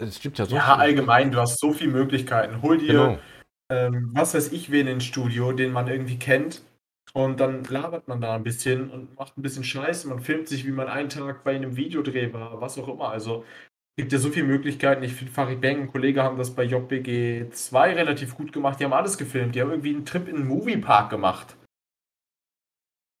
es gibt ja so Ja, allgemein, du hast so viele Möglichkeiten. Hol dir, Genau. ähm, was weiß ich, wen ins Studio, den man irgendwie kennt. Und dann labert man da ein bisschen und macht ein bisschen Scheiße. Man filmt sich, wie man einen Tag bei einem Videodreh war, was auch immer. Also gibt ja so viele Möglichkeiten. Ich finde, Farid Bang und Kollege haben das bei JBG 2 relativ gut gemacht. Die haben alles gefilmt. Die haben irgendwie einen Trip in einen Moviepark gemacht.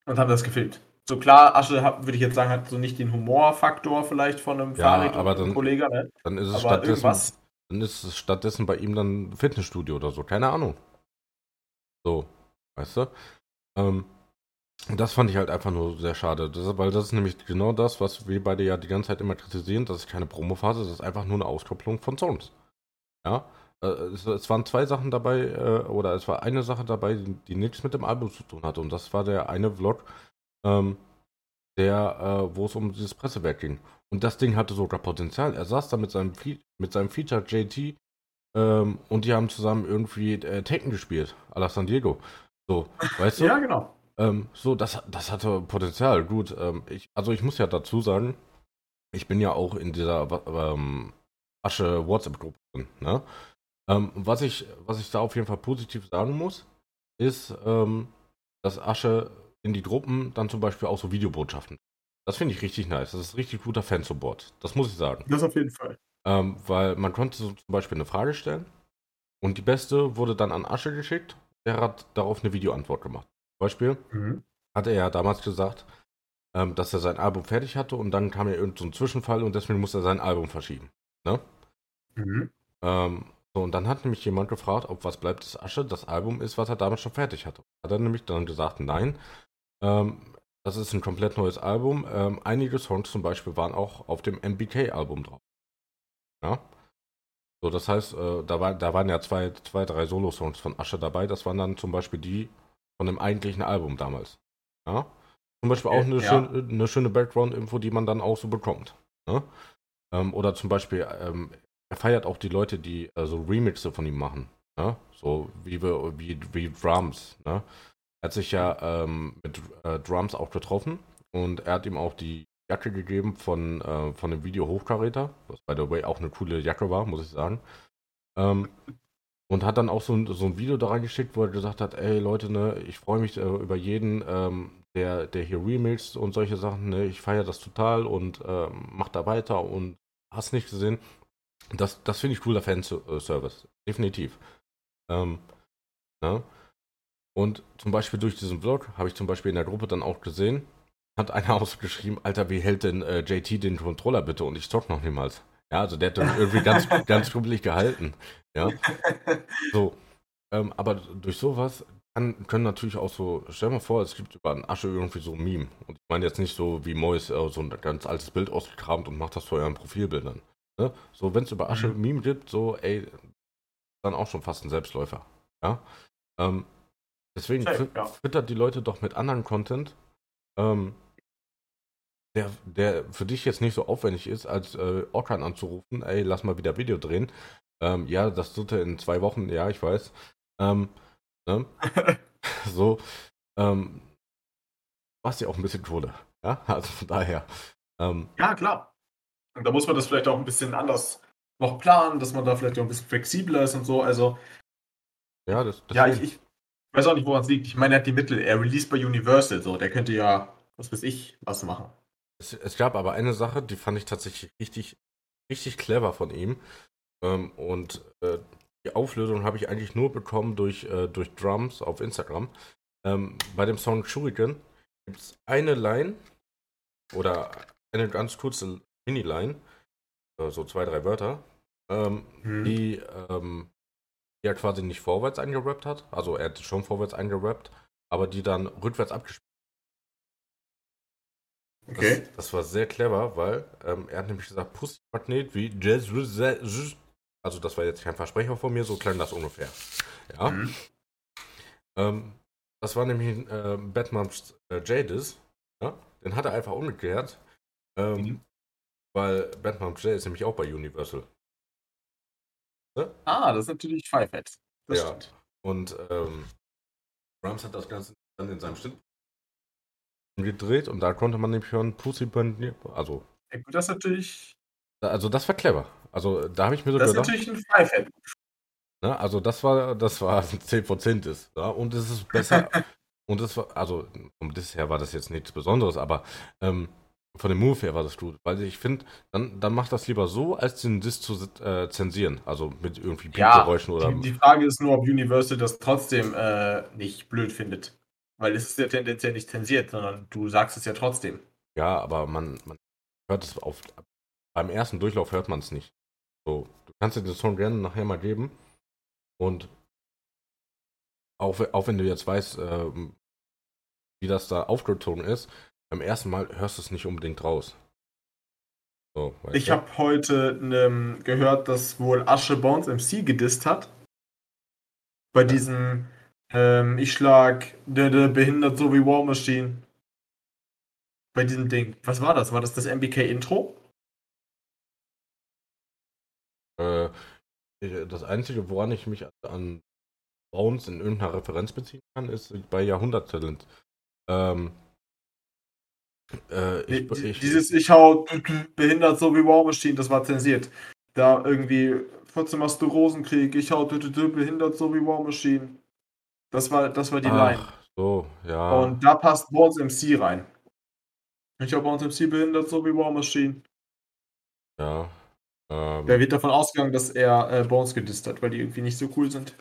Und haben das gefilmt. So klar, Asche, hat- würde ich jetzt sagen, hat so nicht den Humorfaktor vielleicht von einem Ja, aber dann- Kollege, ne? Dann ist es Aber stattdessen, irgendwas. dann ist es stattdessen bei ihm dann Fitnessstudio oder so, keine Ahnung. So, weißt du? Ähm, das fand ich halt einfach nur sehr schade, das, weil das ist nämlich genau das, was wir beide ja die ganze Zeit immer kritisieren, das ist keine Promophase, das ist einfach nur eine Auskopplung von Songs. Ja, äh, es, waren zwei Sachen dabei, äh, oder es war eine Sache dabei, die nichts mit dem Album zu tun hatte und das war der eine Vlog, ähm, der, äh, wo es um dieses Pressewerk ging. Und das Ding hatte sogar Potenzial. Er saß da mit seinem, Fe mit seinem Feature JT ähm, und die haben zusammen irgendwie äh, Tekken gespielt, à la San Diego. So, weißt du? Ja, genau. Ähm, so, das, das hatte Potenzial. Gut, ähm, ich, also ich muss ja dazu sagen, ich bin ja auch in dieser ähm, Asche WhatsApp-Gruppe drin. Ne? Ähm, was, ich, was ich da auf jeden Fall positiv sagen muss, ist, ähm, dass Asche in die Gruppen dann zum Beispiel auch so Videobotschaften. Das finde ich richtig nice. Das ist richtig guter Fansupport. Das muss ich sagen. Das auf jeden Fall. Ähm, weil man konnte so zum Beispiel eine Frage stellen und die beste wurde dann an Asche geschickt. Der hat darauf eine Videoantwort gemacht. Zum Beispiel Mhm. hatte er ja damals gesagt, ähm, dass er sein Album fertig hatte und dann kam ja irgendein so ein Zwischenfall und deswegen musste er sein Album verschieben. Ne? Mhm. Ähm, so, und dann hat nämlich jemand gefragt, ob was bleibt des Asche das Album ist, was er damals schon fertig hatte. Hat er nämlich dann gesagt, nein, ähm, das ist ein komplett neues Album. Ähm, einige Songs zum Beispiel waren auch auf dem MBK-Album drauf. Ja. So, das heißt, äh, da, war, da waren ja zwei, zwei drei Solo-Songs von Asche dabei. Das waren dann zum Beispiel die von dem eigentlichen Album damals. Ja. Zum Beispiel auch eine, ja. schön, eine schöne Background-Info, die man dann auch so bekommt. Ne? Ähm, oder zum Beispiel, ähm, er feiert auch die Leute, die äh, so Remixe von ihm machen. Ne? So wie, wir, wie, wie Drums. Ne? Er hat sich ja ähm, mit äh, Drums auch getroffen und er hat ihm auch die Jacke gegeben von, äh, von dem Video Hochkaräter, was by the way auch eine coole Jacke war, muss ich sagen. Ähm, und hat dann auch so ein, so ein Video da reingeschickt, wo er gesagt hat, ey Leute, ne, ich freue mich äh, über jeden, ähm, der, der hier remixt und solche Sachen, ne, ich feiere das total und ähm, macht da weiter und hast nicht gesehen. Das, das finde ich cooler Fanservice, definitiv. Ähm, ne? Und zum Beispiel durch diesen Vlog habe ich zum Beispiel in der Gruppe dann auch gesehen, hat einer ausgeschrieben, Alter, wie hält denn äh, JT den Controller bitte? Und ich zock noch niemals. Ja, also der hat dann irgendwie ganz, ganz kuppelig gehalten. Ja, so. Ähm, aber durch sowas kann, können natürlich auch so, stell dir mal vor, es gibt über einen Asche irgendwie so ein Meme. Und ich meine jetzt nicht so wie Mois äh, so ein ganz altes Bild ausgekramt und macht das vor euren Profilbildern. Ne? So, wenn es über Asche ein Meme gibt, so, ey, dann auch schon fast ein Selbstläufer. Ja. Ähm, deswegen fü- ja. füttert die Leute doch mit anderen Content, ähm, der, der für dich jetzt nicht so aufwendig ist, als äh, Orkan anzurufen, ey, lass mal wieder Video drehen. Ähm, ja, das tut er in zwei Wochen, ja, ich weiß. Ähm, ne? so, ähm, machst ja auch ein bisschen Kohle. Ja, also von daher. Ähm, Ja, klar. Und da muss man das vielleicht auch ein bisschen anders noch planen, dass man da vielleicht auch ein bisschen flexibler ist und so. Also, ja, das, ja, deswegen- ich, ich weiß auch nicht, woran es liegt. Ich meine, er hat die Mittel. Er released bei Universal, so. Der könnte ja, was weiß ich, was machen. Es, es gab aber eine Sache, die fand ich tatsächlich richtig, richtig clever von ihm. Ähm, und äh, die Auflösung habe ich eigentlich nur bekommen durch, äh, durch Drums auf Instagram. Ähm, bei dem Song Shuriken gibt es eine Line oder eine ganz kurze Mini-Line, äh, so zwei, drei Wörter, ähm, Hm. die, ähm, die er quasi nicht vorwärts eingerappt hat. Also er hat schon vorwärts eingerappt, aber die dann rückwärts abgespielt Okay. das, das war sehr clever, weil ähm, er hat nämlich gesagt, Pussy Magnet wie Jazz. Also das war jetzt kein Versprecher von mir, so klang das ungefähr. Ja. Mhm. Ähm, das war nämlich äh, Batmans äh, Jadis. Ja? Den hat er einfach umgekehrt. Ähm, Mhm. Weil Batman J ist nämlich auch bei Universal. Ah, das ist natürlich Five Heads. Das Ja. stimmt. Und ähm, Rams hat das Ganze dann in seinem Schnitt gedreht und da konnte man nämlich hören, Pussy Magnet, also Ja, gut, das ist natürlich Also das war clever. Also da habe ich mir so Das ist gedacht, natürlich ein Five-Head. ne, also das war, das war 10 von 10 ist. Ja? Und es ist besser. und es war, also um das her war das jetzt nichts Besonderes, aber ähm, von dem Move her war das gut. Weil ich finde, dann, dann macht das lieber so, als den Disc zu äh, zensieren. Also mit irgendwie Ja, Piepgeräuschen oder. die, die Frage ist nur, ob Universal das trotzdem äh, nicht blöd findet. Weil es ist ja tendenziell nicht zensiert, sondern du sagst es ja trotzdem. Ja, aber man, man hört es auf. Beim ersten Durchlauf hört man es nicht. So, du kannst dir den Song gerne nachher mal geben. Und auch, auch wenn du jetzt weißt, ähm, wie das da aufgezogen ist, beim ersten Mal hörst du es nicht unbedingt raus. So, Ich habe heute ähm, gehört, dass wohl Asche Bones MC gedisst hat. Bei diesem ähm, Ich schlag der, der behindert so wie War Machine. Bei diesem Ding. Was war das? War das das MBK-Intro? Äh, das Einzige, woran ich mich an Bones in irgendeiner Referenz beziehen kann, ist bei Jahrhunderttalent. Ähm, äh, ich, Nee, ich, Dieses Ich hau behindert so wie War Machine, das war zensiert. Da irgendwie 14 machst du Rosenkrieg, ich hau behindert so wie War Machine. Das war, das war die Line. Ach, so, ja. Und da passt Bones MC rein. Ich hab Bones MC behindert so wie War Machine. Ja. Ähm, Wer wird davon ausgegangen, dass er äh, Bones gedisst hat, weil die irgendwie nicht so cool sind?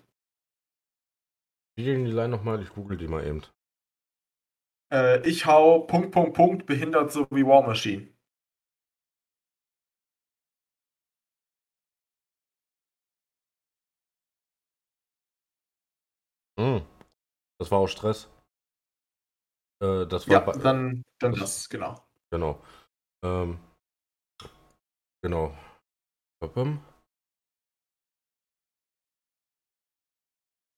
wie gehen die Line nochmal? Ich google die mal eben. Äh, ich hau Punkt, Punkt, Punkt behindert so wie War Machine. Hm. Das war auch Stress. Äh, das war Ja, bei- dann, dann das, genau. Genau. Ähm, genau. Babam.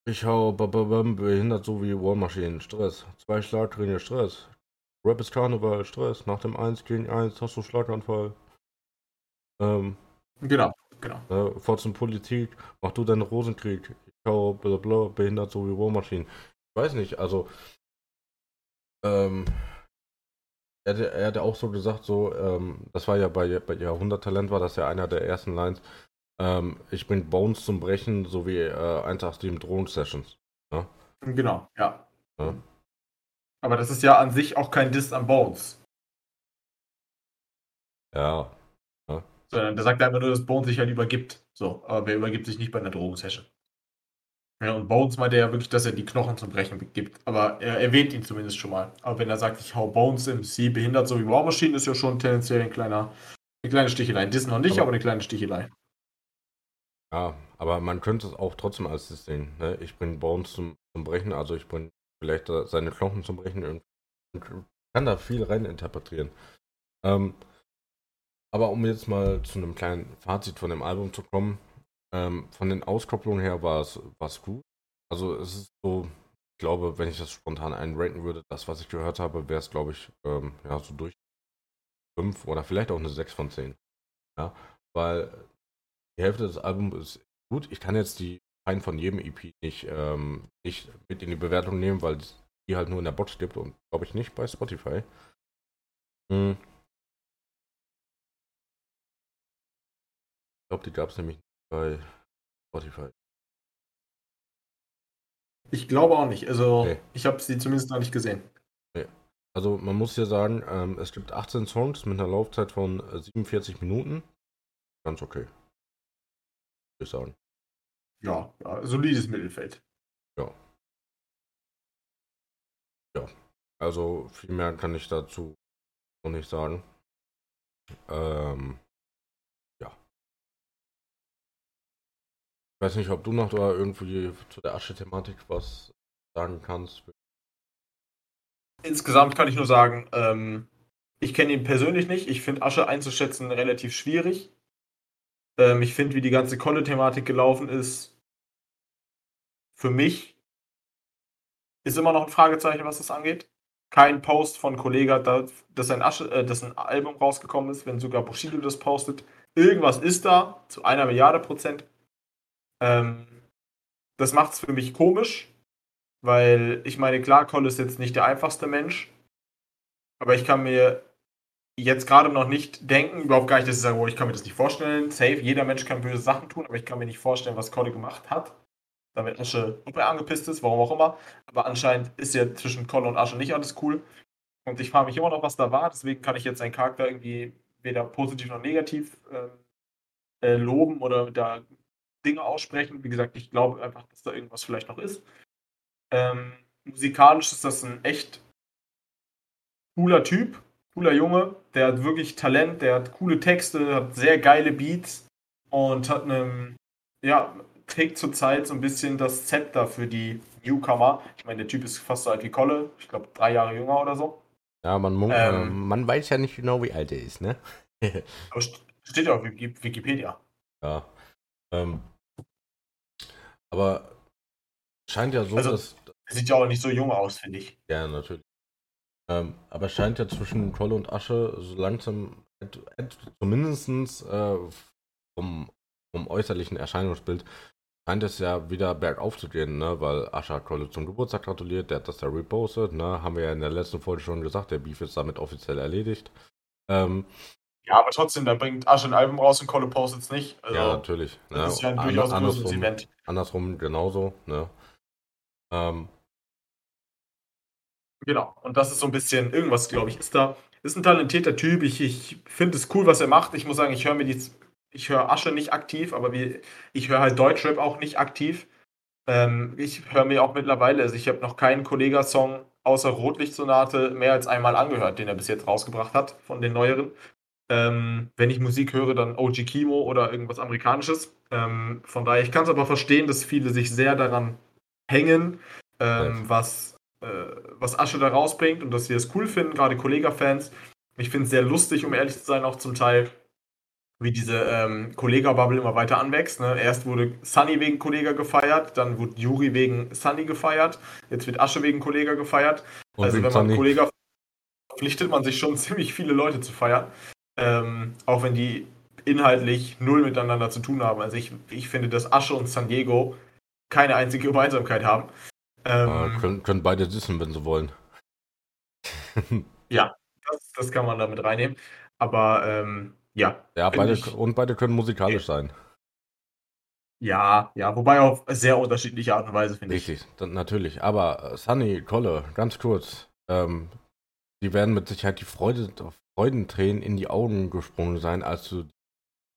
Ich hau behindert so wie War Machine. Stress. Zwei Schlagringe, Stress. Rap ist Karneval, Stress. Nach dem 1 gegen 1 hast du Schlaganfall. Ähm, Genau, genau. Ne, Forzen Politik, mach du deinen Rosenkrieg. Ich hau bla bla, behindert so wie War Machine. Ich weiß nicht, also ähm, er, er hat ja auch so gesagt, so, ähm, das war ja bei, bei Jahrhunderttalent, war das ja einer der ersten Lines. Ähm, ich bring Bones zum Brechen, so wie äh, 187 Drohnen-Sessions. Genau, ja. Ja. Aber das ist ja an sich auch kein Diss an Bones. Ja, Sondern der sagt einfach nur, dass Bones sich halt übergibt. So, aber wer übergibt sich nicht bei einer Drogensession? Ja, und Bones meinte ja wirklich, dass er die Knochen zum Brechen gibt. Aber er erwähnt ihn zumindest schon mal. Aber wenn er sagt, ich hau Bones MC behindert so wie War Machine, ist ja schon tendenziell ein kleiner, eine kleine Stichelei. Diss noch nicht, Aber- aber, eine kleine Stichelei. Ja, aber man könnte es auch trotzdem als das sehen. Ne? Ich bring Bones zum, zum Brechen, also ich bring vielleicht seine Knochen zum Brechen. und- und kann da viel rein interpretieren. Ähm, aber um jetzt mal zu einem kleinen Fazit von dem Album zu kommen, ähm, von den Auskopplungen her war es war es gut. Also es ist so, ich glaube, wenn ich das spontan einranken würde, das, was ich gehört habe, wäre es, glaube ich, ähm, ja, so durch 5 oder vielleicht auch eine 6 von 10. Ja, weil die Hälfte des Albums ist gut. Ich kann jetzt die einen von jedem EP nicht, ähm, nicht mit in die Bewertung nehmen, weil die halt nur in der Box gibt und glaube ich nicht bei Spotify. Hm. Ich glaube, die gab es nämlich nicht bei Spotify. Ich glaube auch nicht. Also, Nee. ich habe sie zumindest noch nicht gesehen. Also man muss hier sagen, ähm, es gibt 18 Songs mit einer Laufzeit von äh, 47 Minuten. Ganz okay. Ich sagen. Ja, ja solides Mittelfeld. Also viel mehr kann ich dazu noch nicht sagen. Ähm, ja. Ich weiß nicht, ob du noch da irgendwie zu der Asche-Thematik was sagen kannst. Insgesamt kann ich nur sagen, ähm, ich kenne ihn persönlich nicht. Ich finde Asche einzuschätzen relativ schwierig. Ähm, ich finde, wie die ganze Kolle-Thematik gelaufen ist, für mich ist immer noch ein Fragezeichen, was das angeht. Kein Post von Kollega, da, dass, ein Asche, äh, dass ein Album rausgekommen ist, wenn sogar Bushido das postet. Irgendwas ist da, zu einer Milliarde Prozent. Ähm, das macht es für mich komisch, weil ich meine, klar, Kolle ist jetzt nicht der einfachste Mensch, aber ich kann mir jetzt gerade noch nicht denken, überhaupt gar nicht, dass ich sage, oh, ich kann mir das nicht vorstellen. Safe, jeder Mensch kann böse Sachen tun, aber ich kann mir nicht vorstellen, was Kolle gemacht hat. Damit Asche, ob angepisst ist, warum auch immer. Aber anscheinend ist ja zwischen Kolle und Asche nicht alles cool. Und ich frage mich immer noch, was da war. Deswegen kann ich jetzt seinen Charakter irgendwie weder positiv noch negativ äh, äh, loben oder da Dinge aussprechen. Wie gesagt, ich glaube einfach, dass da irgendwas vielleicht noch ist. Ähm, musikalisch ist das ein echt cooler Typ, cooler Junge. Der hat wirklich Talent, der hat coole Texte, hat sehr geile Beats und hat einen, ja, trägt zurzeit so ein bisschen das Zepter für die Newcomer. Ich meine, der Typ ist fast so alt wie Kolle, ich glaube drei Jahre jünger oder so. Ja, man, ähm, man weiß ja nicht genau, wie alt er ist, ne? aber steht ja auf Wikipedia. Ja. Ähm, aber scheint ja so, also, dass. Sieht ja auch nicht so jung aus, finde ich. Ja, natürlich. Ähm, aber es scheint ja zwischen Trolle und Asche so langsam, zumindest äh, vom, vom äußerlichen Erscheinungsbild, scheint es ja wieder bergauf zu gehen, ne? weil Asche hat Trolle zum Geburtstag gratuliert, der hat das da repostet, ne? haben wir ja in der letzten Folge schon gesagt, der Beef ist damit offiziell erledigt. Ähm, ja, aber trotzdem, da bringt Asche ein Album raus und Kolle postet es nicht. Also, ja, natürlich. Das ne? ist ja ein durchaus andersrum, Event. Andersrum genauso. Ne? Ähm, genau, und das ist so ein bisschen, irgendwas, glaube ich, ist da. Ist ein talentierter Typ. Ich, ich finde es cool, was er macht. Ich muss sagen, ich höre mir die. Ich höre Asche nicht aktiv, aber wie, ich höre halt Deutschrap auch nicht aktiv. Ähm, ich höre mir auch mittlerweile, also ich habe noch keinen Kollega-Song außer Rotlichtsonate mehr als einmal angehört, den er bis jetzt rausgebracht hat von den neueren. Ähm, wenn ich Musik höre, dann OG Kimo oder irgendwas Amerikanisches. Ähm, von daher, ich kann es aber verstehen, dass viele sich sehr daran hängen, ähm, was, äh, was Asche da rausbringt und dass sie das cool finden, gerade Kollega-Fans. Ich finde es sehr lustig, um ehrlich zu sein, auch zum Teil, wie diese ähm, Kollega-Bubble immer weiter anwächst. Ne? Erst wurde Sunny wegen Kollega gefeiert, dann wurde Juri wegen Sunny gefeiert, jetzt wird Asche wegen Kollega gefeiert. Und also wenn man Sunny. Kollega verpflichtet man sich schon ziemlich viele Leute zu feiern. Ähm, auch wenn die inhaltlich null miteinander zu tun haben. Also ich, ich finde, dass Asche und San Diego keine einzige Gemeinsamkeit haben. Ähm, äh, können, können beide dissen, wenn sie wollen. ja, das, das, kann man damit reinnehmen. Aber ähm, ja. Ja, beide, ich, und beide können musikalisch sein. Ja, ja, wobei auf sehr unterschiedliche Art und Weise, finde ich. Richtig, natürlich. Aber äh, Sunny, Kolle, ganz kurz. Ähm, die werden mit Sicherheit die Freude, Freudentränen in die Augen gesprungen sein, als du die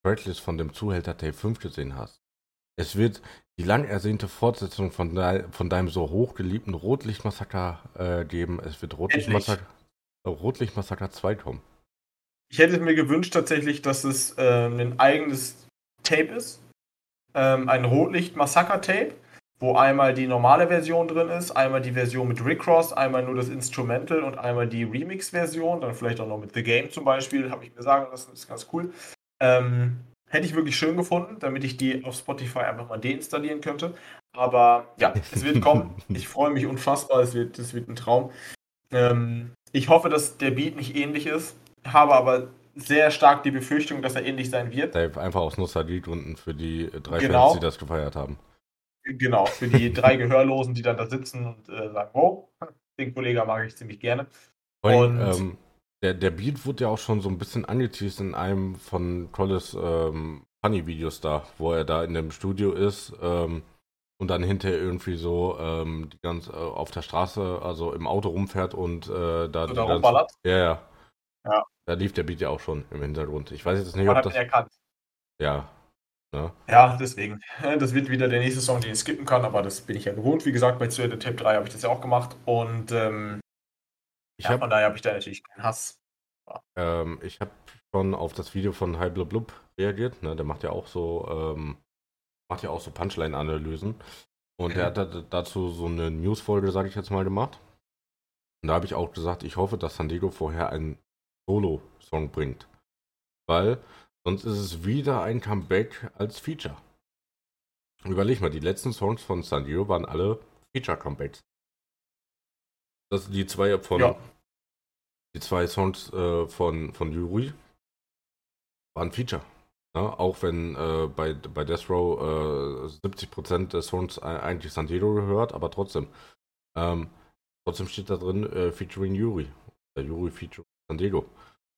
Tracklist von dem Zuhälter Tape 5 gesehen hast. Es wird die lang ersehnte Fortsetzung von, de von deinem so hochgeliebten Rotlichtmassaker äh, geben. Es wird Rotlichtmassaker, Rotlichtmassaker 2 kommen. Ich hätte mir gewünscht tatsächlich, dass es äh, ein eigenes Tape ist. Ähm, ein Rotlicht-Massaker-Tape, wo einmal die normale Version drin ist, einmal die Version mit Rick Ross, einmal nur das Instrumental und einmal die Remix-Version, dann vielleicht auch noch mit The Game zum Beispiel, habe ich mir sagen lassen, das ist ganz cool. Ähm, Hätte ich wirklich schön gefunden, damit ich die auf Spotify einfach mal deinstallieren könnte. Aber ja, es wird kommen. Ich freue mich unfassbar. Es wird, es wird ein Traum. Ähm, ich hoffe, dass der Beat nicht ähnlich ist. Habe aber sehr stark die Befürchtung, dass er ähnlich sein wird. Einfach aus Nostalgiegründen für die drei genau. Fans, die das gefeiert haben. Genau, für die drei Gehörlosen, die dann da sitzen und äh, sagen, oh, den Kollegen mag ich ziemlich gerne. Und, ähm, der, der Beat wurde ja auch schon so ein bisschen angeteased in einem von Collis ähm, Funny-Videos da, wo er da in dem Studio ist ähm, und dann hinterher irgendwie so ähm, die ganz äh, auf der Straße, also im Auto rumfährt und äh, da. Oder rumballert? Ja, ja. Ja. Da lief der Beat ja auch schon im Hintergrund. Ich weiß jetzt nicht, Man ob das. Erkannt. Ja. Ne? Ja, deswegen. Das wird wieder der nächste Song, den ich skippen kann, aber das bin ich ja gewohnt. Wie gesagt, bei Zuhälter Tape 3 habe ich das ja auch gemacht. Und ähm, ich ja, hab, von daher habe ich da natürlich keinen Hass. Ähm, ich habe schon auf das Video von High Blub Blub reagiert. Ne? Der macht ja auch so, ähm, macht ja auch so Punchline-Analysen. Und mhm. er hat dazu so eine News-Folge, sage ich jetzt mal, gemacht. Und da habe ich auch gesagt, ich hoffe, dass San Diego vorher einen Solo-Song bringt. Weil sonst ist es wieder ein Comeback als Feature. Überleg mal, die letzten Songs von San Diego waren alle Feature-Comebacks. Das die zwei von, ja. die zwei Songs äh, von, von Yuri waren Feature. Ne? Auch wenn äh, bei, bei Death Row äh, 70% des Songs eigentlich San Diego gehört, aber trotzdem. Ähm, trotzdem steht da drin äh, featuring Yuri. Der Yuri featuring San Diego.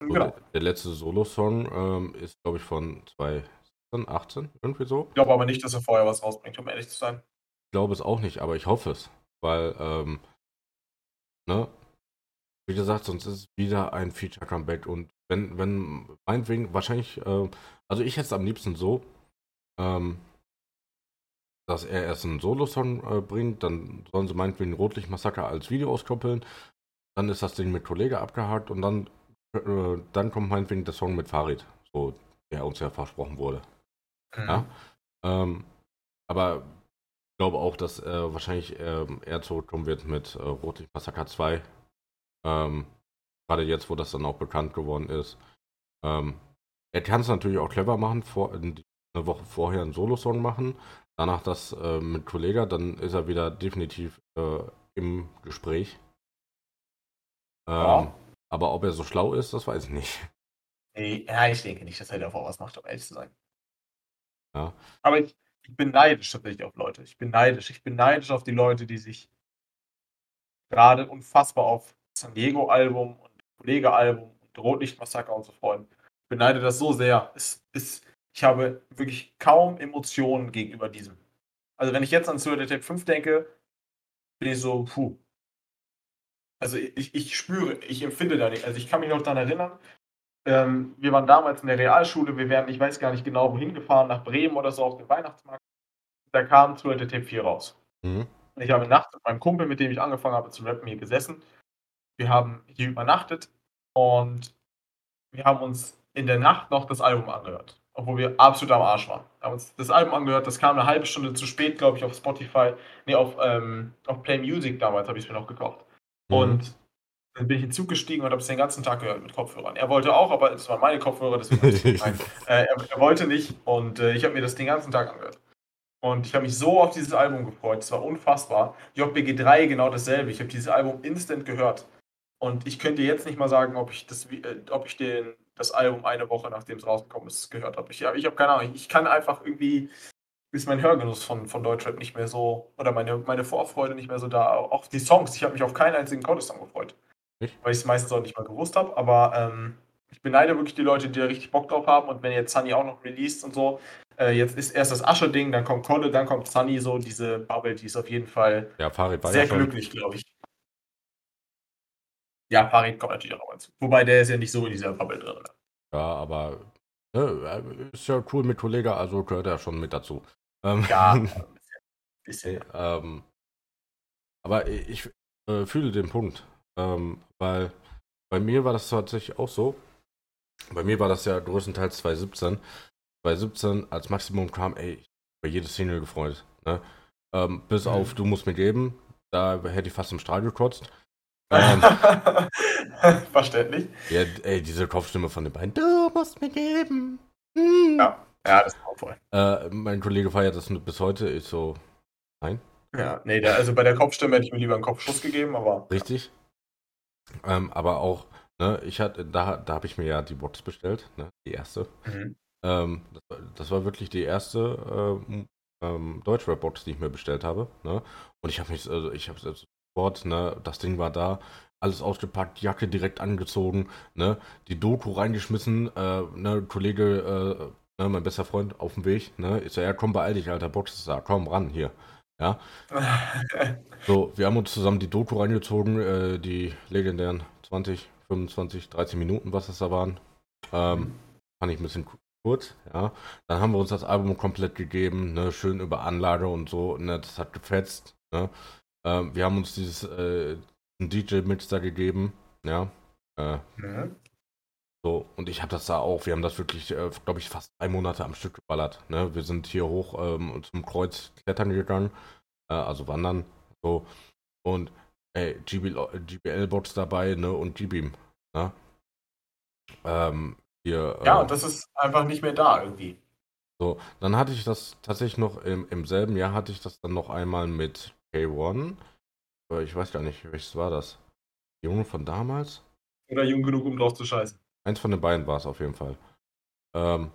So, Genau. der, der letzte Solo-Song ähm, ist, glaube ich, von 2018, irgendwie so. Ich glaube aber nicht, dass er vorher was rausbringt, um ehrlich zu sein. Ich glaube es auch nicht, aber ich hoffe es. Weil, ähm, ne, wie gesagt, sonst ist es wieder ein Feature-Comeback und wenn, wenn, meinetwegen, wahrscheinlich, äh, also ich hätte es am liebsten so, ähm, dass er erst einen Solo-Song äh, bringt, dann sollen sie meinetwegen Rotlicht-Massaker als Video auskoppeln, dann ist das Ding mit Kollege abgehakt und dann, äh, dann kommt meinetwegen der Song mit Farid, so, der uns ja versprochen wurde. Ja. Ähm, aber glaube auch, dass äh, wahrscheinlich ähm, er zurückkommen wird mit äh, Rotlicht Massaker 2. Ähm, Gerade jetzt, wo das dann auch bekannt geworden ist. Ähm, er kann es natürlich auch clever machen, vor, in- eine Woche vorher einen Solo-Song machen, danach das äh, mit Kollega, dann ist er wieder definitiv äh, im Gespräch. Ähm, Ja. Aber ob er so schlau ist, das weiß ich nicht. Ja, ich denke nicht, dass er davor was macht, um ehrlich zu sein. Ja. Aber ich, ich bin neidisch tatsächlich auf Leute. Ich bin neidisch. Ich bin neidisch auf die Leute, die sich gerade unfassbar auf San Diego-Album und Kollege-Album und Rotlicht-Massaker und so freuen. Ich beneide das so sehr. Es ist, ich habe wirklich kaum Emotionen gegenüber diesem. Also wenn ich jetzt an Suicide Tape 5 denke, bin ich so, puh. Also ich, ich spüre, ich empfinde da nicht. Also ich kann mich noch daran erinnern, ähm, wir waren damals in der Realschule, wir wären, ich weiß gar nicht genau, wohin gefahren, nach Bremen oder so auf den Weihnachtsmarkt. Da kam Suicide Tape 4 raus. Mhm. Ich habe nachts mit meinem Kumpel, mit dem ich angefangen habe zu rappen, hier gesessen. Wir haben hier übernachtet und wir haben uns in der Nacht noch das Album angehört. Obwohl wir absolut am Arsch waren. Wir haben uns das Album angehört, das kam eine halbe Stunde zu spät, glaube ich, auf Spotify. Nee, auf, ähm, auf Play Music damals habe ich es mir noch gekauft. Mhm. Und dann bin ich in den Zug gestiegen und habe es den ganzen Tag gehört mit Kopfhörern. Er wollte auch, aber es waren meine Kopfhörer, deswegen Nein, äh, er, er wollte nicht und äh, ich habe mir das den ganzen Tag angehört. Und ich habe mich so auf dieses Album gefreut. Es war unfassbar. JBG 3 genau dasselbe. Ich habe dieses Album instant gehört. Und ich könnte jetzt nicht mal sagen, ob ich das, äh, ob ich den, das Album eine Woche nachdem es rausgekommen ist, gehört habe. Ich, ich habe keine Ahnung. Ich kann einfach irgendwie ist mein Hörgenuss von, von Deutschrap nicht mehr so, oder meine, meine Vorfreude nicht mehr so da. Auch die Songs, ich habe mich auf keinen einzigen Contest-Song gefreut. Nicht? Weil ich es meistens auch nicht mal gewusst habe. Aber ähm, ich beneide wirklich die Leute, die da richtig Bock drauf haben. Und wenn jetzt Sunny auch noch released und so, äh, jetzt ist erst das Asche-Ding, dann kommt Kolle, dann kommt Sunny, so diese Bubble, die ist auf jeden Fall Ja, sehr glücklich, glaube ich. Ja, Farid kommt natürlich auch noch mal zu. Wobei der ist ja nicht so in dieser Bubble drin. Ja, aber ne, ist ja cool mit Kollege, also gehört er schon mit dazu. Ähm, Ja, ein bisschen. bisschen. ähm, aber ich äh, fühle den Punkt, ähm, weil bei mir war das tatsächlich auch so. Bei mir war das ja größtenteils 2017. 2017 als Maximum kam, ey, ich hab bei jedes Single gefreut. Ne? Ähm, bis Mhm. auf Du musst mir geben, da hätte ich fast im Strahl gekotzt. Ähm, Verständlich. ja, ey, diese Kopfstimme von den beiden, du musst mir geben. Hm. Ja. Ja, das ist auch voll. Äh, mein Kollege feiert das bis heute. Ich so, Ja, nee, der, also bei der Kopfstimme hätte ich mir lieber einen Kopfschuss gegeben, aber. richtig. Ähm, aber auch, ne, ich hatte, da, da habe ich mir ja die Box bestellt, ne, die erste. Mhm. Ähm, das, war, das war wirklich die erste ähm, ähm, Deutschrap-Box, die ich mir bestellt habe. Ne? Und ich habe mich, also ich habe sofort, ne, das Ding war da, alles ausgepackt, Jacke direkt angezogen, ne, die Doku reingeschmissen, äh, ne, Kollege, äh, ne, mein bester Freund auf dem Weg, ne, ich so, ja, komm, beeil dich, alter Box ist da, komm, ran hier. Ja, so, wir haben uns zusammen die Doku reingezogen, äh, die legendären 20, 25, 13 Minuten, was das da waren. Ähm, fand ich ein bisschen ku- kurz, ja. Dann haben wir uns das Album komplett gegeben, ne, schön über Anlage und so, ne, das hat gefetzt, ne. Ähm, wir haben uns dieses äh, DJ-Mix da gegeben, ja. Äh, Mhm. So, und ich habe das da auch, wir haben das wirklich, äh, glaube ich, fast drei Monate am Stück geballert. Ne? Wir sind hier hoch ähm, zum Kreuz klettern gegangen, äh, also wandern, so. Und ey, GBL-Box dabei, ne, und G-Beam, ne? Ähm, hier, Ja, äh, und das ist einfach nicht mehr da irgendwie. so, dann hatte ich das tatsächlich noch im, im selben Jahr hatte ich das dann noch einmal mit K1. Aber ich weiß gar nicht, welches war das? Die Junge von damals? Oder jung genug, um drauf zu scheißen. Eins von den beiden war es auf jeden Fall. Ähm,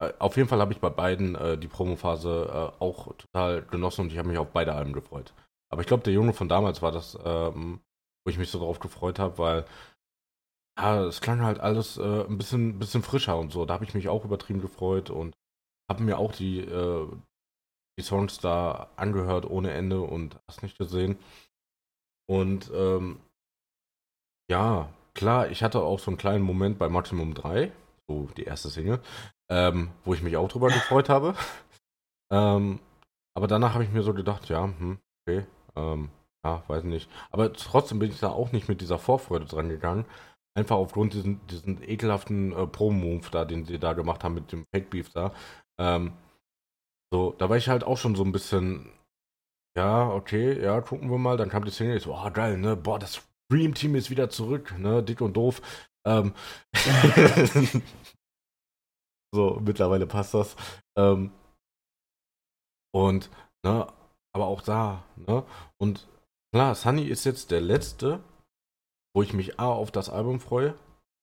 äh, auf jeden Fall habe ich bei beiden äh, die Promophase äh, auch total genossen und ich habe mich auf beide Alben gefreut. Aber ich glaube, der Junge von damals war das, ähm, wo ich mich so drauf gefreut habe, weil ja, es klang halt alles äh, ein bisschen, bisschen frischer und so. Da habe ich mich auch übertrieben gefreut und habe mir auch die, äh, die Songs da angehört ohne Ende und hast nicht gesehen. Und ähm, ja, klar, ich hatte auch so einen kleinen Moment bei Maximum 3, so die erste Single, ähm, wo ich mich auch drüber gefreut habe. ähm, aber danach habe ich mir so gedacht, ja, hm, okay, ähm, ja, weiß nicht. Aber trotzdem bin ich da auch nicht mit dieser Vorfreude dran gegangen. Einfach aufgrund diesen, diesen ekelhaften äh, Pro-Move da, den sie da gemacht haben mit dem Fake Beef da. Ähm, so, da war ich halt auch schon so ein bisschen, ja, okay, ja, gucken wir mal. Dann kam die Single, ich so, oh, geil, ne, boah, das Dream Team ist wieder zurück, ne, dick und doof. Ähm, so, mittlerweile passt das. Ähm, und, ne, aber auch da, ne, und klar, Sunny ist jetzt der letzte, wo ich mich A auf das Album freue.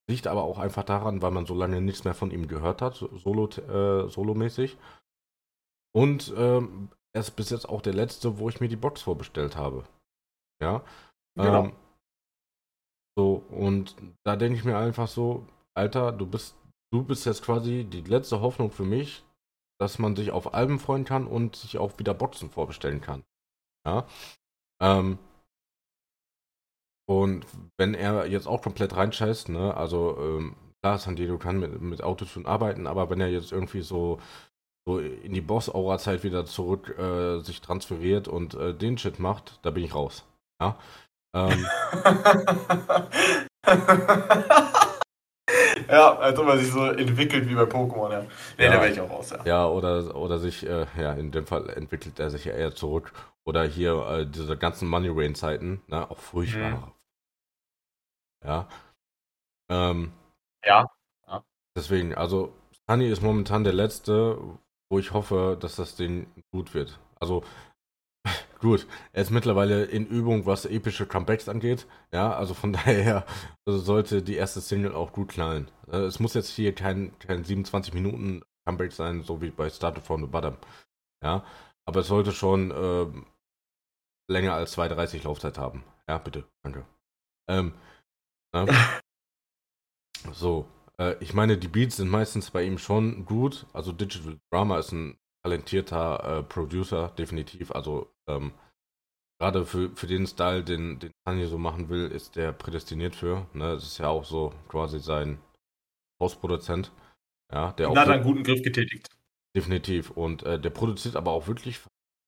Liegt aber auch einfach daran, weil man so lange nichts mehr von ihm gehört hat, solo, äh, solomäßig. Und ähm, er ist bis jetzt auch der letzte, wo ich mir die Box vorbestellt habe. Ja. Genau. Ähm, so, und da denke ich mir einfach so, Alter, du bist, du bist jetzt quasi die letzte Hoffnung für mich, dass man sich auf Alben freuen kann und sich auch wieder Boxen vorbestellen kann. Ja. Ähm, und wenn er jetzt auch komplett reinscheißt, ne, also ähm, klar, San kann mit, mit Autotune arbeiten, aber wenn er jetzt irgendwie so, so in die Boss-Aura-Zeit wieder zurück äh, sich transferiert und äh, den Shit macht, da bin ich raus. Ja. Ähm, ja, als ob er sich so entwickelt wie bei Pokémon, ja. Nee, ja, da wäre ich auch raus, ja. Ja, oder, oder sich, äh, ja, in dem Fall entwickelt er sich ja eher zurück. Oder hier äh, diese ganzen Money Rain Zeiten, ne, auch furchtbar, mhm. Ja. Ähm, ja. ja. Deswegen, also Sunny ist momentan der letzte, wo ich hoffe, dass das Ding gut wird. Also gut, er ist mittlerweile in Übung, was epische Comebacks angeht. Ja, also von daher sollte die erste Single auch gut knallen. Äh, es muss jetzt hier kein, kein 27 Minuten Comeback sein, so wie bei Started from the Bottom. Ja, aber es sollte schon äh, länger als 2,30 Laufzeit haben. Ja, bitte, danke. Ähm, Ne? so, äh, ich meine, die Beats sind meistens bei ihm schon gut. Also Digital Drama ist ein talentierter äh, Producer, definitiv. Also ähm, gerade für, für den Style, den, den Kanye so machen will, ist der prädestiniert für. Ne? Das ist ja auch so quasi sein Hausproduzent. Ja, der auch hat einen guten Griff getätigt. Definitiv. Und äh, der produziert aber auch wirklich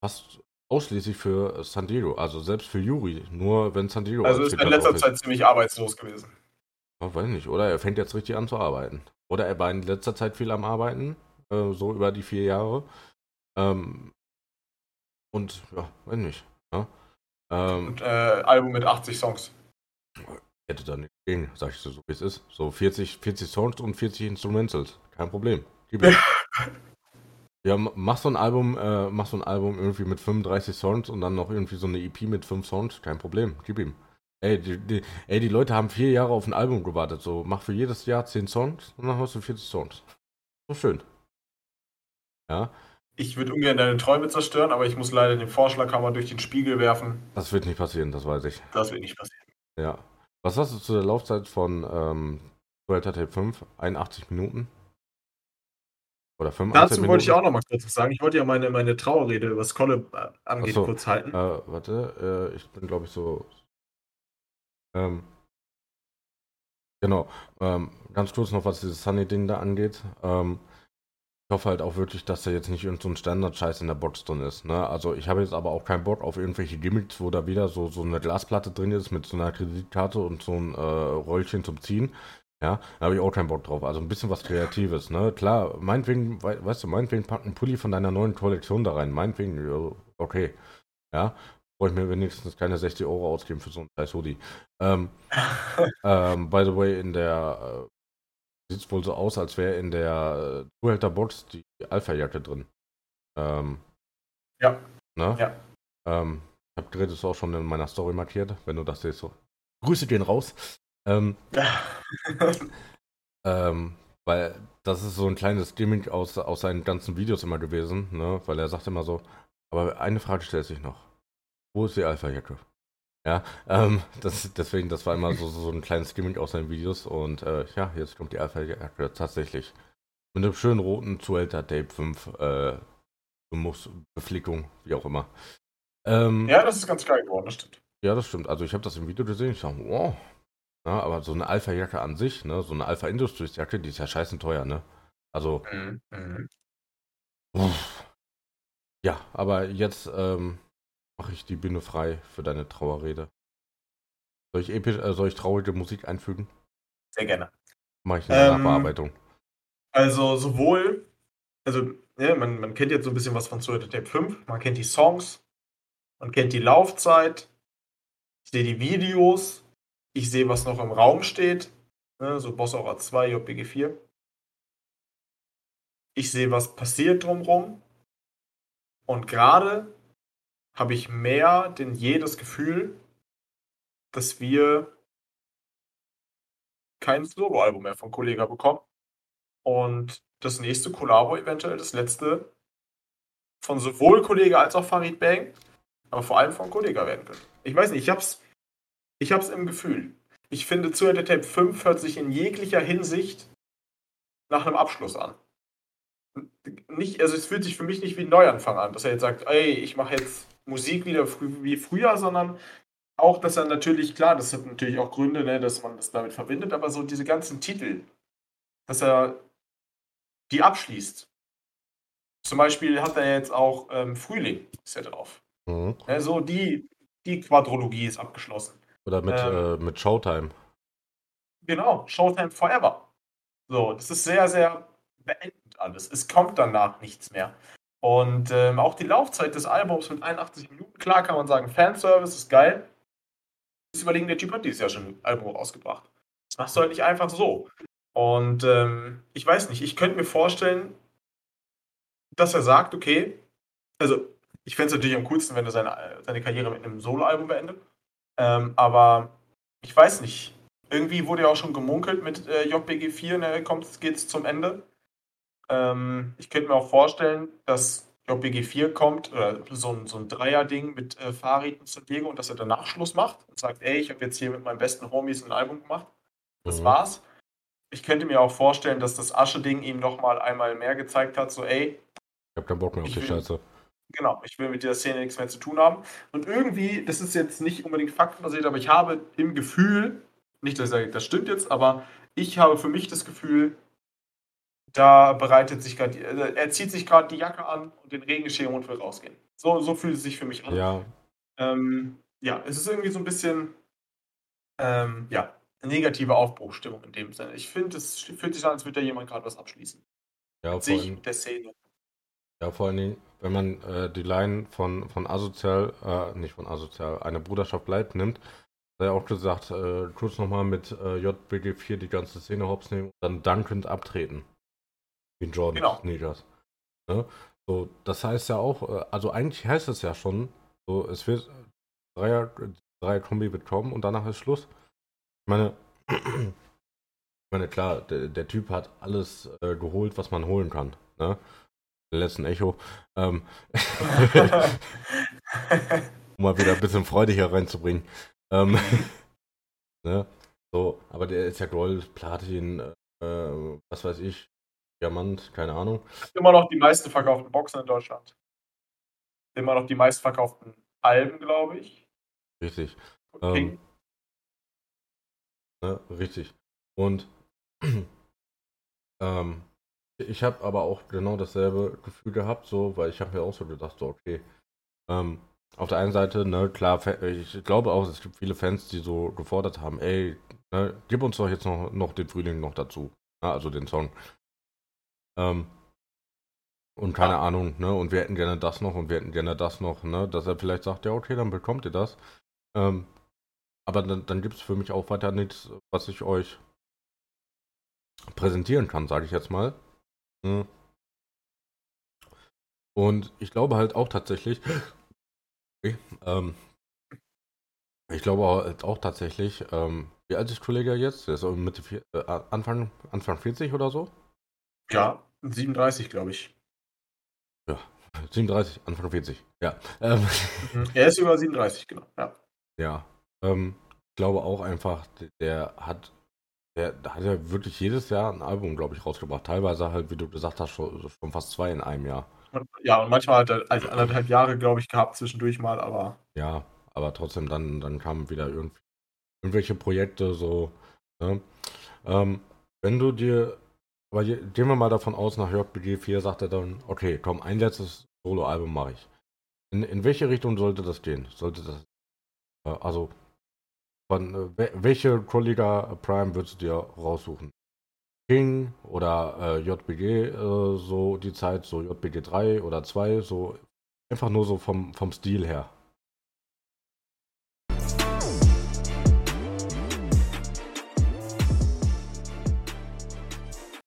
fast ausschließlich für San Diego, also selbst für Juri, nur wenn San Diego. Also ist er in letzter Zeit ziemlich arbeitslos gewesen. Ich weiß nicht, oder er fängt jetzt richtig an zu arbeiten. Oder er war in letzter Zeit viel am Arbeiten, äh, so über die vier Jahre. Ähm, und ja, weiß nicht. Ja. Ne? Ähm, und äh, Album mit 80 Songs. Hätte da nicht gehen, sag ich so, so wie es ist. So 40, 40 Songs und 40 Instrumentals. Kein Problem. Gib Ja, mach so ein Album, äh, mach so ein Album irgendwie mit 35 Songs und dann noch irgendwie so eine EP mit 5 Songs, kein Problem, gib ihm. Ey die, die, ey, die Leute haben vier Jahre auf ein Album gewartet, so mach für jedes Jahr 10 Songs und dann hast du 40 Songs. So schön. Ja. Ich würde ungern deine Träume zerstören, aber ich muss leider den Vorschlaghammer durch den Spiegel werfen. Das wird nicht passieren, das weiß ich. Das wird nicht passieren. Ja. Was hast du zu der Laufzeit von ähm, Vuelta Tape 5? 81 Minuten? Oder 85 Dazu Minuten. wollte ich auch noch mal kurz was sagen. Ich wollte ja meine, meine Trauerrede, was Kolle äh, angeht, so, kurz halten. Äh, warte, äh, ich bin glaube ich so. Ähm, genau. Ähm, ganz kurz noch, was dieses Sunny-Ding da angeht. Ähm, hoffe halt auch wirklich, dass da jetzt nicht irgendein so Standard-Scheiß in der Box drin ist. Ne? Also ich habe jetzt aber auch keinen Bock auf irgendwelche Gimmicks, wo da wieder so, so eine Glasplatte drin ist mit so einer Kreditkarte und so ein äh, Rollchen zum Ziehen. Ja, da habe ich auch keinen Bock drauf. Also ein bisschen was Kreatives, ne? Klar, meinetwegen, weißt du, meinetwegen pack einen Pulli von deiner neuen Kollektion da rein. Meinetwegen, okay. Ja, brauche ich mir wenigstens keine 60 Euro ausgeben für so einen scheiß Hoodie. Ähm, ähm, by the way, in der äh, sieht es wohl so aus, als wäre in der äh, Zuhälterbox die Alpha-Jacke drin. Ähm, ja. Ne? Ja. Ähm, ich habe Gerät auch schon in meiner Story markiert, wenn du das siehst. So. Grüße gehen raus. Ähm, ähm, weil das ist so ein kleines Gimmick aus, aus seinen ganzen Videos immer gewesen, ne? Weil er sagt immer so, aber eine Frage stellt sich noch. Wo ist die Alpha-Jacke? Ja, ähm, das, deswegen, das war immer so, so ein kleines Gimmick aus seinen Videos und äh, ja, jetzt kommt die Alpha-Jacke tatsächlich. Mit einem schönen roten Zuhälter Tape 5 äh, Beflickung, wie auch immer. Ähm, ja, das ist ganz geil geworden, das stimmt. Ja, das stimmt. Also ich habe das im Video gesehen, ich dachte, wow. Ja, aber so eine Alpha-Jacke an sich, ne, so eine Alpha Industries-Jacke, die ist ja scheißen teuer, ne? Also. Mhm. mhm. Ja, aber jetzt ähm, mache ich die Bühne frei für deine Trauerrede. Soll ich, episch, äh, soll ich traurige Musik einfügen? Sehr gerne. Mache ich eine ähm, Nachbearbeitung. Also sowohl, also ja, man, man kennt jetzt so ein bisschen was von Suicide Tape 5, man kennt die Songs, man kennt die Laufzeit, ich sehe die Videos, ich sehe, was noch im Raum steht, ne, so Boss Aura 2, JPG 4. Ich sehe, was passiert drumherum. Und gerade habe ich mehr denn je das Gefühl, dass wir kein Soloalbum mehr von Kollega bekommen. Und das nächste Kollabo eventuell das letzte von sowohl Kollege als auch Farid Bang, aber vor allem von Kollega werden können. Ich weiß nicht, ich hab's, ich hab's im Gefühl. Ich finde, Zuhälter Tape 5 hört sich in jeglicher Hinsicht nach einem Abschluss an. Nicht, also es fühlt sich für mich nicht wie ein Neuanfang an, dass er jetzt sagt, ey, ich mache jetzt Musik wieder wie früher, sondern auch, dass er natürlich, klar, das hat natürlich auch Gründe, ne, dass man das damit verbindet, aber so diese ganzen Titel, dass er die abschließt. Zum Beispiel hat er jetzt auch ähm, Frühling ist er drauf. Mhm. Also die, die Quadrologie ist abgeschlossen. Oder mit, ähm, äh, mit Showtime. Genau, Showtime Forever. So, das ist sehr, sehr beendend alles. Es kommt danach nichts mehr. Und ähm, auch die Laufzeit des Albums mit 81 Minuten, klar kann man sagen, Fanservice ist geil. Das überlegen, der Typ hat dieses Jahr schon ein Album rausgebracht. Das machst du halt nicht einfach so. Und ähm, ich weiß nicht, ich könnte mir vorstellen, dass er sagt, okay, also ich fände es natürlich am coolsten, wenn er seine, seine Karriere mit einem Soloalbum beendet. Ähm, aber ich weiß nicht. Irgendwie wurde ja auch schon gemunkelt mit äh, JBG 4, ne, kommt, geht's zum Ende. Ähm, ich könnte mir auch vorstellen, dass JBG 4 kommt, oder so ein, so ein Dreier-Ding mit äh, Farid und San Diego und dass er danach Schluss macht und sagt, ey, ich habe jetzt hier mit meinen besten Homies ein Album gemacht. Das mhm. war's. Ich könnte mir auch vorstellen, dass das Asche-Ding ihm nochmal einmal mehr gezeigt hat, so, ey. Ich hab keinen Bock mehr auf die will, Scheiße. Genau, ich will mit dieser Szene nichts mehr zu tun haben. Und irgendwie, das ist jetzt nicht unbedingt faktenbasiert, aber ich habe im Gefühl, nicht, dass ich sage, das stimmt jetzt, aber ich habe für mich das Gefühl, da bereitet sich gerade, äh, er zieht sich gerade die Jacke an und den Regenschirm und will rausgehen. So, so fühlt es sich für mich an. Ja. Ähm, ja, es ist irgendwie so ein bisschen, ähm, ja, negative Aufbruchstimmung in dem Sinne. Ich finde, es fühlt sich an, als würde da jemand gerade was abschließen. Ja, vor allem, mit der Szene. Ja, vor allen Dingen, wenn man äh, die Line von, von Asozial, äh, nicht von Asozial, eine Bruderschaft bleibt, nimmt, hat er auch gesagt, äh, kurz nochmal mit äh, JBG4 die ganze Szene hops nehmen und dann dankend abtreten. Wie Jordan genau. Sneakers. Ne? So, das heißt ja auch, äh, also eigentlich heißt es ja schon, so, es wird Dreier, Dreier Kombi wird kommen und danach ist Schluss. Ich meine, ich meine klar, der, der Typ hat alles äh, geholt, was man holen kann. Ne? Den letzten Echo. Ähm, um mal wieder ein bisschen freudiger reinzubringen. Ähm, ne? So, aber der ist ja Gold, Platin, äh, was weiß ich, Diamant, keine Ahnung. Immer noch die meisten verkauften Boxen in Deutschland. Immer noch die meistverkauften Alben, glaube ich. Richtig. Ähm, ne, richtig. Und ähm, ich habe aber auch genau dasselbe Gefühl gehabt, so, weil ich habe mir auch so gedacht, so, okay, ähm, auf der einen Seite, ne, klar, ich glaube auch, es gibt viele Fans, die so gefordert haben, ey, ne, gib uns doch jetzt noch, noch den Frühling noch dazu. Ne, also den Song. Ähm, und keine ja. Ahnung, ne? Und wir hätten gerne das noch und wir hätten gerne das noch, ne? Dass er vielleicht sagt, ja, okay, dann bekommt ihr das. Ähm, aber dann, dann gibt es für mich auch weiter nichts, was ich euch präsentieren kann, sage ich jetzt mal. Mhm. Und ich glaube halt auch tatsächlich, okay, ähm, ich glaube halt auch tatsächlich, ähm, wie alt ist Kollege jetzt? Der ist Mitte, äh, Anfang, Anfang 40 oder so? Ja, 37, glaube ich. Ja, 37, Anfang 40, ja. Ähm. Mhm. Er ist über 37, genau. Ja. Ja, ähm, ich glaube auch einfach, der hat, der, der hat ja wirklich jedes Jahr ein Album, glaube ich, rausgebracht. Teilweise halt, wie du gesagt hast, schon, schon fast zwei in einem Jahr. Ja, und manchmal hat er also anderthalb Jahre, glaube ich, gehabt zwischendurch mal, aber. Ja, aber trotzdem, dann, dann kamen wieder irgendwie, irgendwelche Projekte so. Ne? Ähm, wenn du dir, aber gehen wir mal davon aus, nach JBG 4 sagt er dann, okay, komm, ein letztes Solo-Album mache ich. In, in welche Richtung sollte das gehen? Sollte das, äh, also, von, äh, welche Kollega Prime würdest du dir raussuchen? King oder äh, JBG, äh, so die Zeit, so JBG 3 oder 2, so einfach nur so vom, vom Stil her.